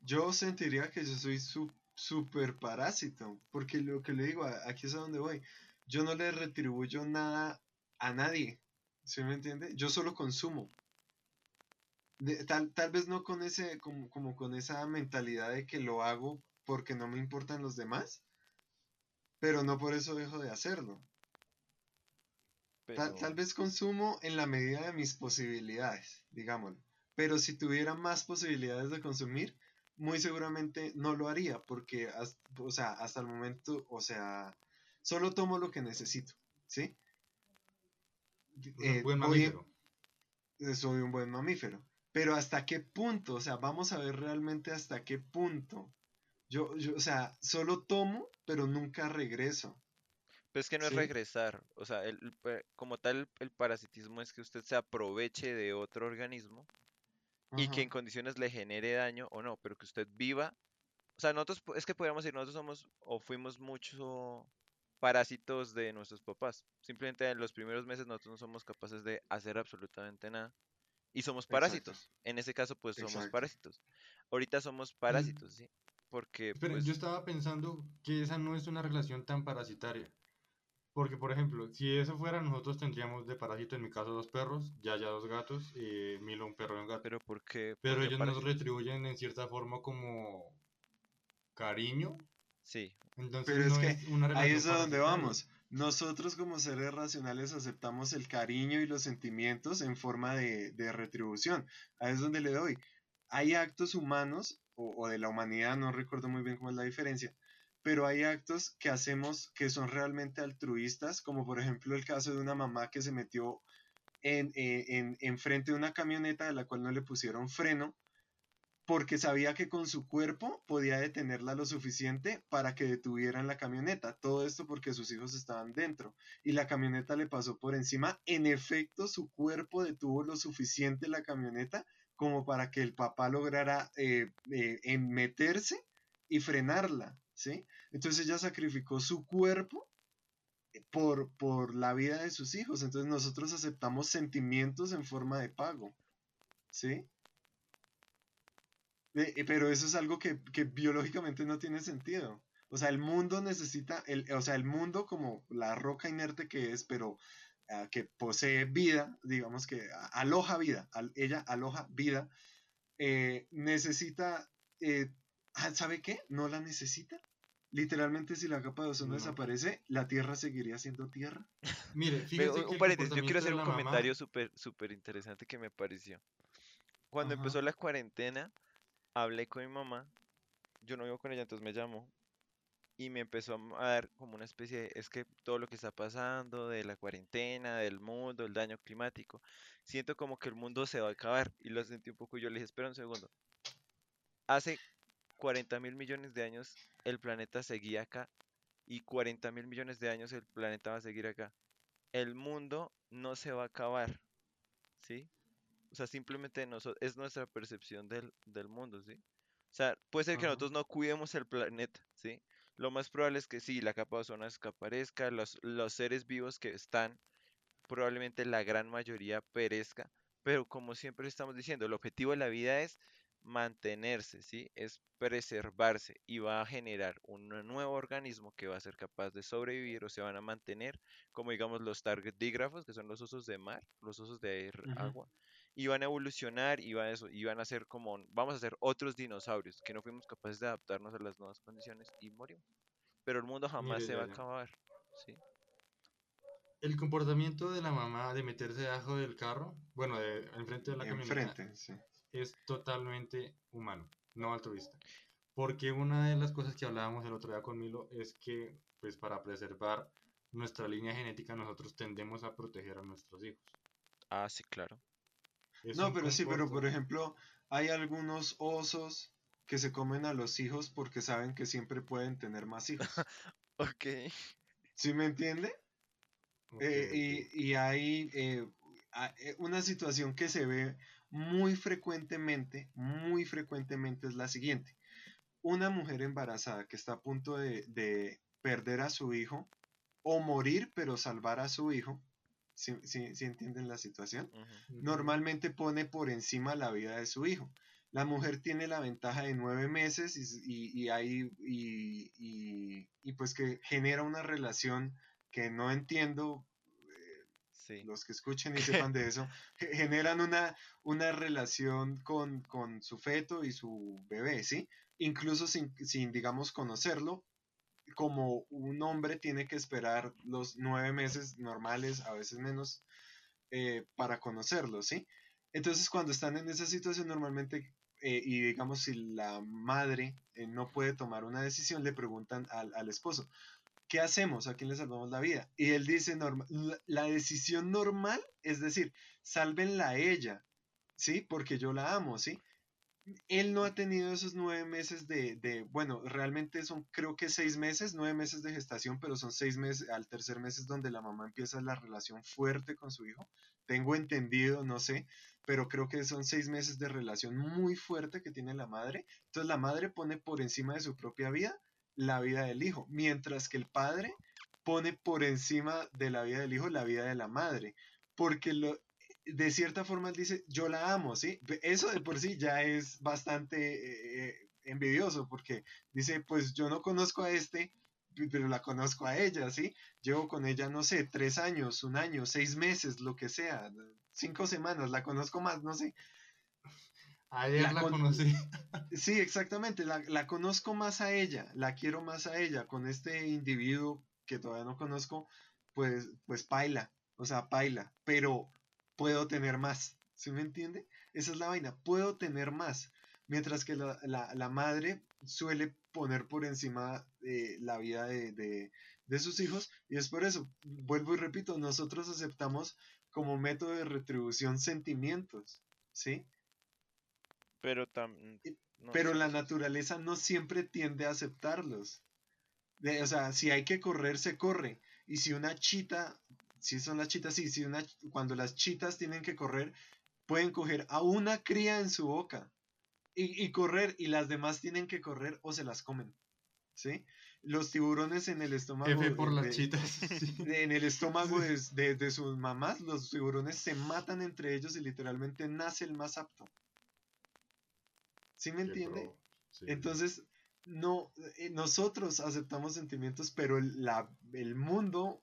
yo sentiría que yo soy su- súper parásito, porque lo que le digo, aquí es a donde voy. Yo no le retribuyo nada a nadie, ¿sí me entiende? Yo solo consumo. De- tal, tal vez no con ese, como, como con esa mentalidad de que lo hago porque no me importan los demás, pero no por eso dejo de hacerlo. Tal, Pero- tal vez consumo en la medida de mis posibilidades, digámoslo. Pero si tuviera más posibilidades de consumir, muy seguramente no lo haría, porque has- o sea, hasta el momento, o sea, solo tomo lo que necesito, ¿sí? Eh, buen mamífero. eh, soy un buen mamífero. Pero hasta qué punto, o sea, vamos a ver realmente hasta qué punto. Yo, yo, o sea, solo tomo, pero nunca regreso. Pero es que no es regresar, o sea, el, el pa- como tal el, parasitismo es que usted se aproveche de otro organismo y que en condiciones le genere daño o no, pero que usted viva. O sea, nosotros, es que podríamos decir, nosotros somos o fuimos mucho parásitos de nuestros papás. Simplemente en los primeros meses nosotros no somos capaces de hacer absolutamente nada. Y somos Exacto. parásitos. En ese caso, pues somos Exacto. parásitos. Ahorita somos parásitos, ¿sí? Porque, Esperen, pues, yo estaba pensando que esa no es una relación tan parasitaria. Porque, por ejemplo, si eso fuera, nosotros tendríamos de parásito, en mi caso, dos perros, Yaya dos gatos y Milo un perro y un gato. pero ¿por qué? Pero por qué ellos nos retribuyen en cierta forma como cariño. Sí, Entonces Pero es no que es una Ahí es a donde parasitaria. vamos. Nosotros como seres racionales aceptamos el cariño y los sentimientos en forma de, retribución. Ahí es donde le doy. Hay actos humanos o, de la humanidad, no recuerdo muy bien cómo es la diferencia, pero hay actos que hacemos que son realmente altruistas, como por ejemplo el caso de una mamá que se metió en, eh, en frente de una camioneta de la cual no le pusieron freno porque sabía que con su cuerpo podía detenerla lo suficiente para que detuvieran la camioneta. Todo esto porque sus hijos estaban dentro y la camioneta le pasó por encima. En efecto, su cuerpo detuvo lo suficiente la camioneta como para que el papá lograra eh, eh, meterse y frenarla, ¿sí? Entonces ella sacrificó su cuerpo por, por la vida de sus hijos. Entonces nosotros aceptamos sentimientos en forma de pago, ¿sí? Eh, eh, pero eso es algo que, que biológicamente no tiene sentido. O sea, el mundo necesita, el, o sea, el mundo como la roca inerte que es, pero ah, que posee vida, digamos que aloja vida, ella aloja vida, eh, necesita, ah, ¿sabe qué? No la necesita. Literalmente, si la capa de ozono No. desaparece, la Tierra seguiría siendo Tierra. Mire, fíjese un- que yo quiero hacer un comentario súper súper interesante que me pareció. Cuando Ajá. empezó la cuarentena, hablé con mi mamá, yo no vivo con ella, entonces me llamó y me empezó a dar como una especie de, es que todo lo que está pasando, de la cuarentena, del mundo, el daño climático, siento como que el mundo se va a acabar y lo sentí un poco, yo le dije, espera un segundo, hace 40 mil millones de años el planeta seguía acá y 40 mil millones de años el planeta va a seguir acá. El mundo no se va a acabar, ¿sí? O sea, simplemente es nuestra percepción del, del mundo, ¿sí? O sea, puede ser que nosotros no cuidemos el planeta, ¿sí? Lo más probable es que sí, la capa de ozono desaparezca, los, los seres vivos que están, probablemente la gran mayoría perezca, pero como siempre estamos diciendo, el objetivo de la vida es mantenerse, ¿sí? Es preservarse y va a generar un nuevo organismo que va a ser capaz de sobrevivir o se van a mantener, como digamos los tardigrafos, que son los osos de mar, los osos de agua, y van a evolucionar y van a, eso, y van a ser como, vamos a ser otros dinosaurios, que no fuimos capaces de adaptarnos a las nuevas condiciones y morimos. Pero el mundo jamás Mire, se va a acabar, ¿sí? El comportamiento de la mamá de meterse debajo del carro, bueno, de, enfrente de la camioneta, Enfrente, sí. es totalmente humano, no altruista. Porque una de las cosas que hablábamos el otro día con Milo es que, pues, para preservar nuestra línea genética, nosotros tendemos a proteger a nuestros hijos. Ah, sí, claro. No, pero sí, pero por ejemplo, hay algunos osos que se comen a los hijos porque saben que siempre pueden tener más hijos. Ok. ¿Sí me entiende? Eh, y, y hay eh, eh, una situación que se ve muy frecuentemente, muy frecuentemente es la siguiente. Una mujer embarazada que está a punto de, de perder a su hijo o morir pero salvar a su hijo, ¿sí, sí- sí entienden la situación? Normalmente pone por encima la vida de su hijo. La mujer tiene la ventaja de nueve meses y, y, y hay- y- y- y pues que genera una relación que no entiendo, Sí. los que escuchen y sepan de eso, ge- generan una, una relación con, con su feto y su bebé, ¿sí? Incluso sin, sin, digamos, conocerlo, como un hombre tiene que esperar los nueve meses normales, a veces menos, eh, para conocerlo, ¿sí? Entonces, cuando están en esa situación, normalmente, eh, y digamos, si la madre eh, no puede tomar una decisión, le preguntan al, al esposo, ¿qué hacemos? ¿A quién le salvamos la vida? Y él dice, la decisión normal es decir, sálvenla a ella, ¿sí? Porque yo la amo, ¿sí? Él no ha tenido esos nueve meses de, de, bueno, realmente son creo que seis meses, nueve meses de gestación, pero son seis meses, al tercer mes es donde la mamá empieza la relación fuerte con su hijo. Tengo entendido, no sé, pero creo que son seis meses de relación muy fuerte que tiene la madre. Entonces la madre pone por encima de su propia vida la vida del hijo, mientras que el padre pone por encima de la vida del hijo la vida de la madre, porque lo, de cierta forma él dice, yo la amo, ¿sí? Eso de por sí ya es bastante eh, envidioso, porque dice, pues yo no conozco a este, pero la conozco a ella, ¿sí? Llevo con ella, no sé, tres años, un año, seis meses, lo que sea, cinco semanas, la conozco más, no sé. Ayer la la, con- conocí. Sí, exactamente, la, la conozco más a ella, la quiero más a ella, con este individuo que todavía no conozco, pues, pues paila, o sea, paila, pero puedo tener más, ¿sí me entiende? Esa es la vaina, puedo tener más, mientras que la, la- la madre suele poner por encima eh, la vida de, de- de sus hijos, y es por eso, vuelvo y repito, nosotros aceptamos como método de retribución sentimientos, ¿sí? Pero tam- no pero la naturaleza no siempre tiende a aceptarlos. De- o sea, si hay que correr, se corre. Y si una chita, si son las chitas, sí, si una, cuando las chitas tienen que correr, pueden coger a una cría en su boca. y, y correr, y las demás tienen que correr o se las comen. ¿Sí? Los tiburones en el estómago. F por de- las chitas. sí. de- en el estómago de, de- de sus mamás, los tiburones se matan entre ellos y literalmente nace el más apto. ¿Sí me entiende? Sí. Entonces, no, eh, nosotros aceptamos sentimientos, pero el, la- el mundo,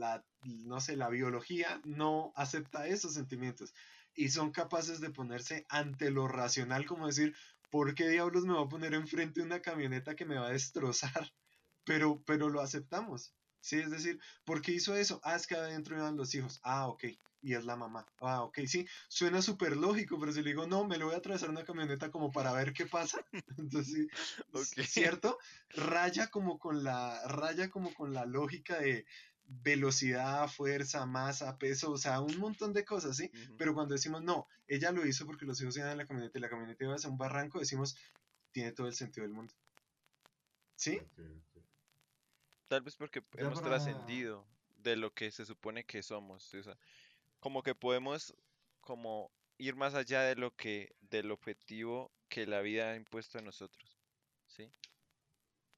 la, no sé, la biología no acepta esos sentimientos. Y son capaces de ponerse ante lo racional, como decir, ¿por qué diablos me va a poner enfrente de una camioneta que me va a destrozar? Pero, pero lo aceptamos. Sí, es decir, ¿por qué hizo eso? Ah, es que adentro iban los hijos. Ah, ok. Y es la mamá. Ah, ok. Sí, suena súper lógico, pero si le digo, no, me lo voy a atravesar una camioneta como para ver qué pasa. Entonces, sí, Ok. ¿cierto? Raya como con la, raya como con la lógica de velocidad, fuerza, masa, peso, o sea, un montón de cosas, ¿sí? Pero cuando decimos, no, ella lo hizo porque los hijos iban en la camioneta y la camioneta iba hacia un barranco, decimos, tiene todo el sentido del mundo. ¿Sí? Tal vez porque Ya hemos para- trascendido de lo que se supone que somos. o sea, como que podemos como ir más allá de lo que, del objetivo que la vida ha impuesto a nosotros.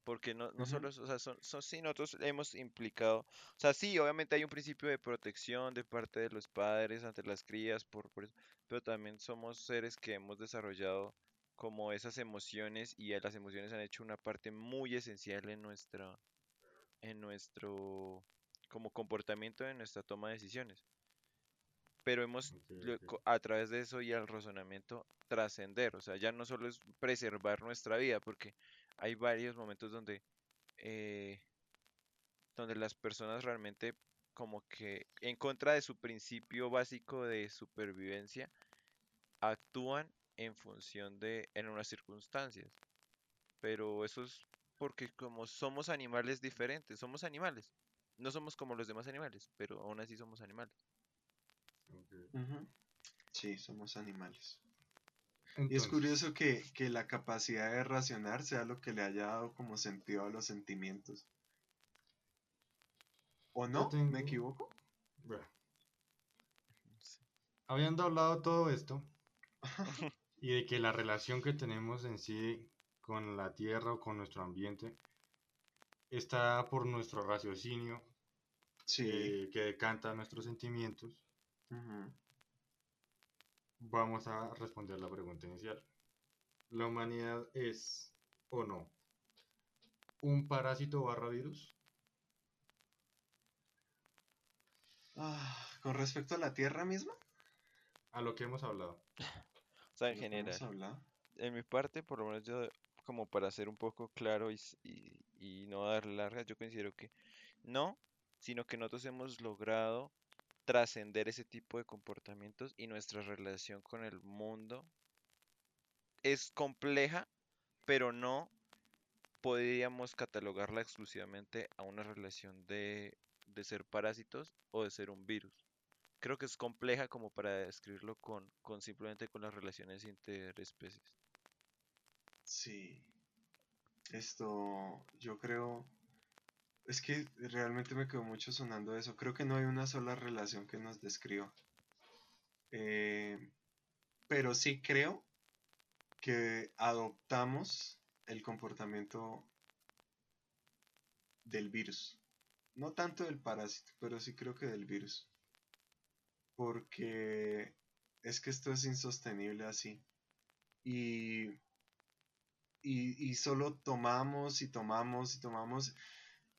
Porque no, no solo, o sea, son, son- sí, nosotros hemos implicado, o sea, sí, obviamente hay un principio de protección de parte de los padres ante las crías, por, por eso, pero también somos seres que hemos desarrollado como esas emociones y las emociones han hecho una parte muy esencial en nuestra, en nuestro como comportamiento, en nuestra toma de decisiones. Pero hemos a través de eso y al razonamiento trascender, o sea, ya no solo es preservar nuestra vida, porque hay varios momentos donde eh, donde las personas realmente como que en contra de su principio básico de supervivencia actúan en función de en unas circunstancias. Pero eso es porque como somos animales diferentes, somos animales. No somos como los demás animales, pero aún así somos animales. Sí, somos animales. Y es curioso que, que la capacidad de racionar sea lo que le haya dado como sentido a los sentimientos. ¿O no? tengo- ¿Me equivoco? bueno. Habiendo hablado todo esto y de que la relación que tenemos en sí con la tierra o con nuestro ambiente está por nuestro raciocinio Sí. eh, que decanta nuestros sentimientos, Ujú. Vamos a responder la pregunta inicial. ¿La humanidad es o no un parásito barra virus? Ah, con respecto a la Tierra misma, A lo que hemos hablado. O sea, en ¿de lo que hemos general. hablado? en mi parte, por lo menos yo, como para ser un poco claro y, y- y no dar largas, yo considero que no, sino que nosotros hemos logrado trascender ese tipo de comportamientos y nuestra relación con el mundo es compleja, pero no podríamos catalogarla exclusivamente a una relación de, de ser parásitos o de ser un virus. Creo que es compleja como para describirlo con, con simplemente con las relaciones interespecies. Sí. Esto, yo creo, es que realmente me quedó mucho sonando eso. Creo que no hay una sola relación que nos describa. Eh, pero sí creo que adoptamos el comportamiento del virus. No tanto del parásito, pero sí creo que del virus. Porque es que esto es insostenible así. Y, y, y solo tomamos y tomamos y tomamos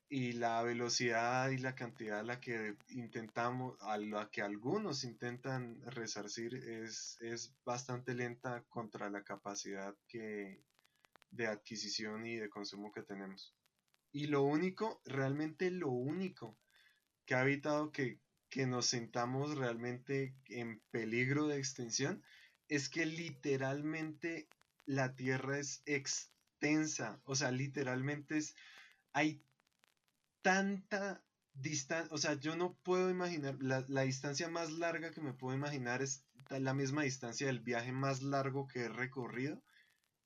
y la velocidad y la cantidad a la que intentamos, a la que algunos intentan resarcir es, es bastante lenta contra la capacidad que, de adquisición y de consumo que tenemos. Y lo único, realmente lo único que ha evitado que, que nos sintamos realmente en peligro de extinción es que literalmente la Tierra es extensa, o sea, literalmente es, hay tanta distancia, o sea, yo no puedo imaginar, la, la distancia más larga que me puedo imaginar es la misma distancia del viaje más largo que he recorrido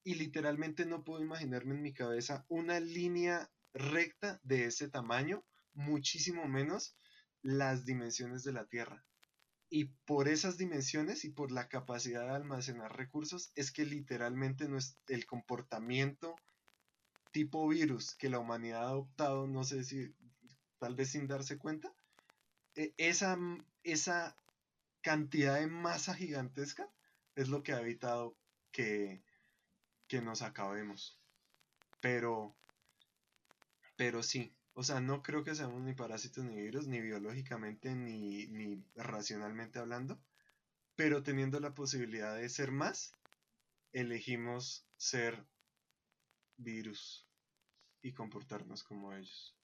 y literalmente no puedo imaginarme en mi cabeza una línea recta de ese tamaño, muchísimo menos las dimensiones de la Tierra. Y por esas dimensiones y por la capacidad de almacenar recursos es que literalmente nues- el comportamiento tipo virus que la humanidad ha adoptado, no sé si tal vez sin darse cuenta, e- esa, esa cantidad de masa gigantesca es lo que ha evitado que, que nos acabemos. Pero, pero sí, o sea, no creo que seamos ni parásitos ni virus, ni biológicamente, ni, ni racionalmente hablando, pero teniendo la posibilidad de ser más, elegimos ser virus y comportarnos como ellos.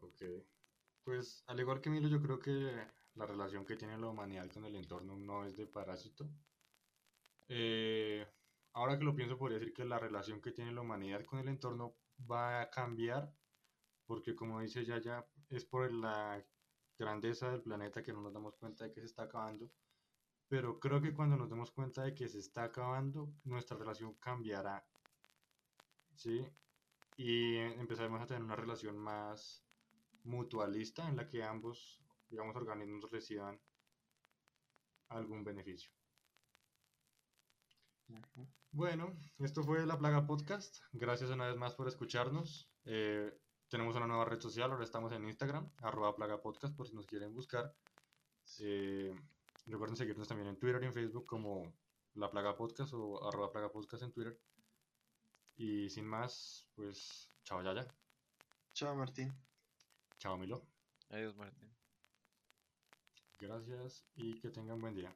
Ok. Pues al igual que Milo, yo creo que la relación que tiene la humanidad con el entorno no es de parásito. Eh, ahora que lo pienso, podría decir que la relación que tiene la humanidad con el entorno va a cambiar, porque como dice Yaya, es por la grandeza del planeta que no nos damos cuenta de que se está acabando. Pero creo que cuando nos demos cuenta de que se está acabando, nuestra relación cambiará. ¿Sí? Y empezaremos a tener una relación más mutualista en la que ambos, digamos, organismos reciban algún beneficio. Bueno, esto fue La Plaga Podcast. Gracias una vez más por escucharnos. Eh, tenemos una nueva red social, ahora estamos en Instagram, arroba Plaga Podcast, por si nos quieren buscar. Eh, recuerden seguirnos también en Twitter y en Facebook como La Plaga Podcast o arroba Plaga Podcast en Twitter. Y sin más, pues, chao Yaya, Chao, Martín. chao Milo. Adiós, Martín. Gracias y que tengan buen día.